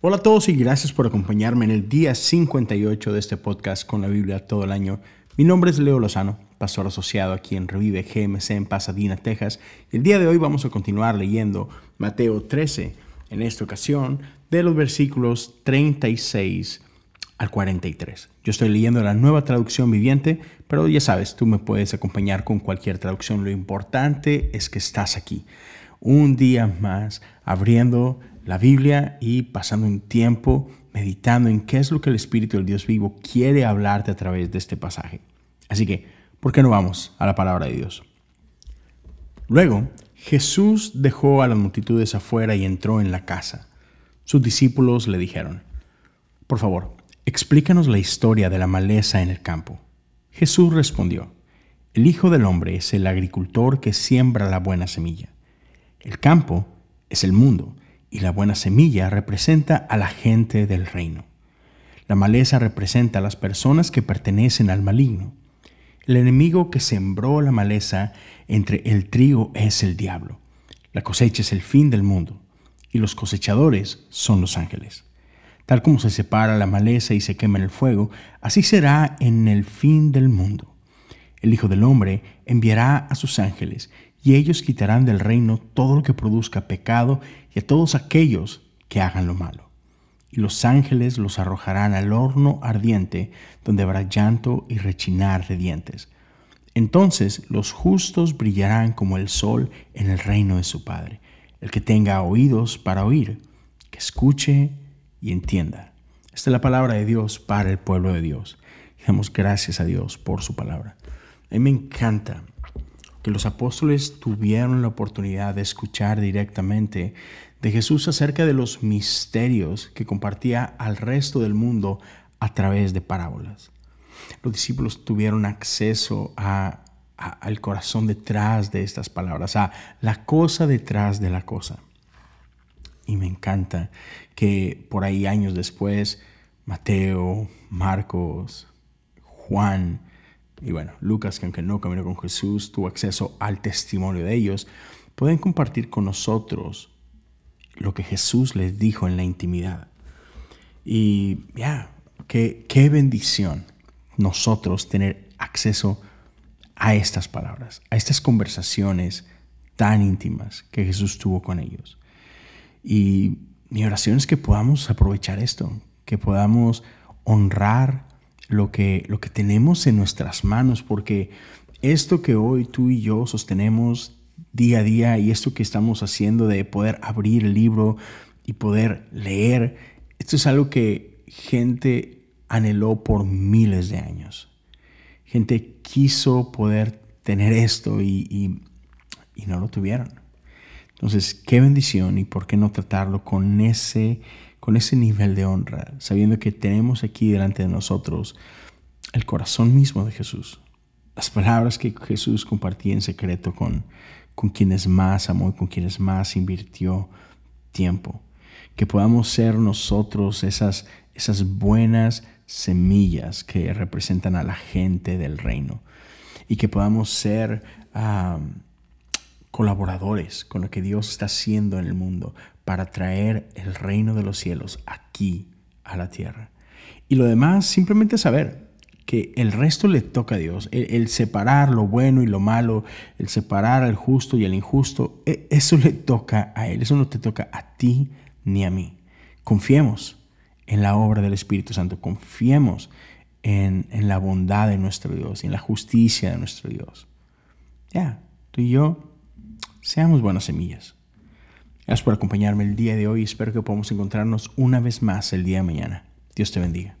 Hola a todos y gracias por acompañarme en el día 58 de este podcast con la Biblia todo el año. Mi nombre es Leo Lozano, pastor asociado aquí en Revive GMC en Pasadena, Texas. el día de hoy vamos a continuar leyendo Mateo 13, en esta ocasión de los versículos 36 al 43. Yo estoy leyendo la nueva traducción viviente, pero ya sabes, tú me puedes acompañar con cualquier traducción. Lo importante es que estás aquí. Un día más abriendo la Biblia y pasando un tiempo meditando en qué es lo que el Espíritu del Dios vivo quiere hablarte a través de este pasaje. Así que, ¿por qué no vamos a la palabra de Dios? Luego, Jesús dejó a las multitudes afuera y entró en la casa. Sus discípulos le dijeron, por favor, Explícanos la historia de la maleza en el campo. Jesús respondió, El Hijo del Hombre es el agricultor que siembra la buena semilla. El campo es el mundo y la buena semilla representa a la gente del reino. La maleza representa a las personas que pertenecen al maligno. El enemigo que sembró la maleza entre el trigo es el diablo. La cosecha es el fin del mundo y los cosechadores son los ángeles. Tal como se separa la maleza y se quema en el fuego, así será en el fin del mundo. El Hijo del Hombre enviará a sus ángeles, y ellos quitarán del reino todo lo que produzca pecado y a todos aquellos que hagan lo malo. Y los ángeles los arrojarán al horno ardiente, donde habrá llanto y rechinar de dientes. Entonces los justos brillarán como el sol en el reino de su Padre. El que tenga oídos para oír, que escuche y entienda. Esta es la palabra de Dios para el pueblo de Dios. Damos gracias a Dios por su palabra. A mí me encanta que los apóstoles tuvieron la oportunidad de escuchar directamente de Jesús acerca de los misterios que compartía al resto del mundo a través de parábolas. Los discípulos tuvieron acceso a, al corazón detrás de estas palabras, a la cosa detrás de la cosa. Y me encanta que por ahí años después, Mateo, Marcos, Juan y bueno, Lucas, que aunque no caminó con Jesús, tuvo acceso al testimonio de ellos, pueden compartir con nosotros lo que Jesús les dijo en la intimidad. Y ya, qué, qué bendición nosotros tener acceso a estas palabras, a estas conversaciones tan íntimas que Jesús tuvo con ellos. Y mi oración es que podamos aprovechar esto, que podamos honrar lo que, lo que tenemos en nuestras manos, porque esto que hoy tú y yo sostenemos día a día y esto que estamos haciendo de poder abrir el libro y poder leer, esto es algo que gente anheló por miles de años. Gente quiso poder tener esto y, y no lo tuvieron. Entonces, qué bendición y por qué no tratarlo con ese, con ese nivel de honra, sabiendo que tenemos aquí delante de nosotros el corazón mismo de Jesús. Las palabras que Jesús compartía en secreto con, con quienes más amó y con quienes más invirtió tiempo. Que podamos ser nosotros esas, esas buenas semillas que representan a la gente del reino. Y que podamos ser colaboradores con lo que Dios está haciendo en el mundo para traer el reino de los cielos aquí a la tierra. Y lo demás, simplemente saber que el resto le toca a Dios. El, separar lo bueno y lo malo, el separar al justo y al injusto, e, eso le toca a Él. Eso no te toca a ti ni a mí. Confiemos en la obra del Espíritu Santo. Confiemos en, en la bondad de nuestro Dios, en la justicia de nuestro Dios. Ya, tú y yo Seamos buenas semillas. Gracias por acompañarme el día de hoy. Espero que podamos encontrarnos una vez más el día de mañana. Dios te bendiga.